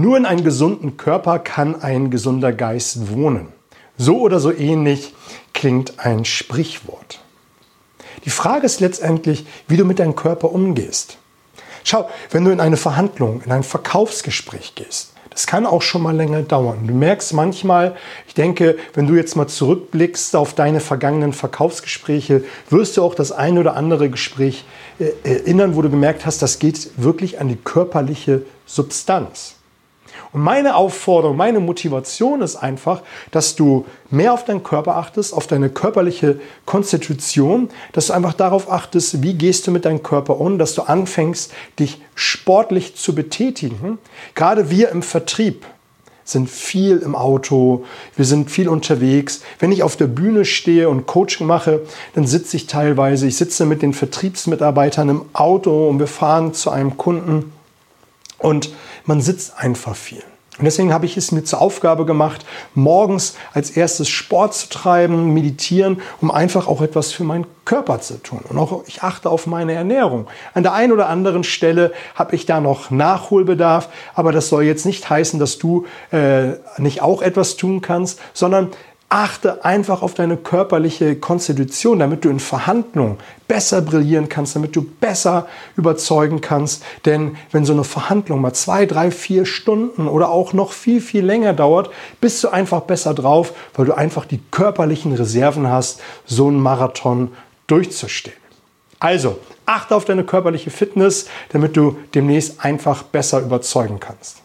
Nur in einem gesunden Körper kann ein gesunder Geist wohnen. So oder so ähnlich klingt ein Sprichwort. Die Frage ist letztendlich, wie du mit deinem Körper umgehst. Schau, wenn du in eine Verhandlung, in ein Verkaufsgespräch gehst, das kann auch schon mal länger dauern. Du merkst manchmal, ich denke, wenn du jetzt mal zurückblickst auf deine vergangenen Verkaufsgespräche, wirst du auch das ein oder andere Gespräch äh, erinnern, wo du gemerkt hast, das geht wirklich an die körperliche Substanz. Und meine Aufforderung, meine Motivation ist einfach, dass du mehr auf deinen Körper achtest, auf deine körperliche Konstitution, dass du einfach darauf achtest, wie gehst du mit deinem Körper um, dass du anfängst, dich sportlich zu betätigen. Gerade wir im Vertrieb sind viel im Auto, wir sind viel unterwegs. Wenn ich auf der Bühne stehe und Coaching mache, dann sitze ich teilweise, ich sitze mit den Vertriebsmitarbeitern im Auto und wir fahren zu einem Kunden und man sitzt einfach viel. Und deswegen habe ich es mir zur Aufgabe gemacht, morgens als erstes Sport zu treiben, meditieren, um einfach auch etwas für meinen Körper zu tun. Und auch ich achte auf meine Ernährung. An der einen oder anderen Stelle habe ich da noch Nachholbedarf, aber das soll jetzt nicht heißen, dass du äh, nicht auch etwas tun kannst, sondern Achte einfach auf deine körperliche Konstitution, damit du in Verhandlungen besser brillieren kannst, damit du besser überzeugen kannst. Denn wenn so eine Verhandlung mal zwei, drei, vier Stunden oder auch noch viel, viel länger dauert, bist du einfach besser drauf, weil du einfach die körperlichen Reserven hast, so einen Marathon durchzustehen. Also, achte auf deine körperliche Fitness, damit du demnächst einfach besser überzeugen kannst.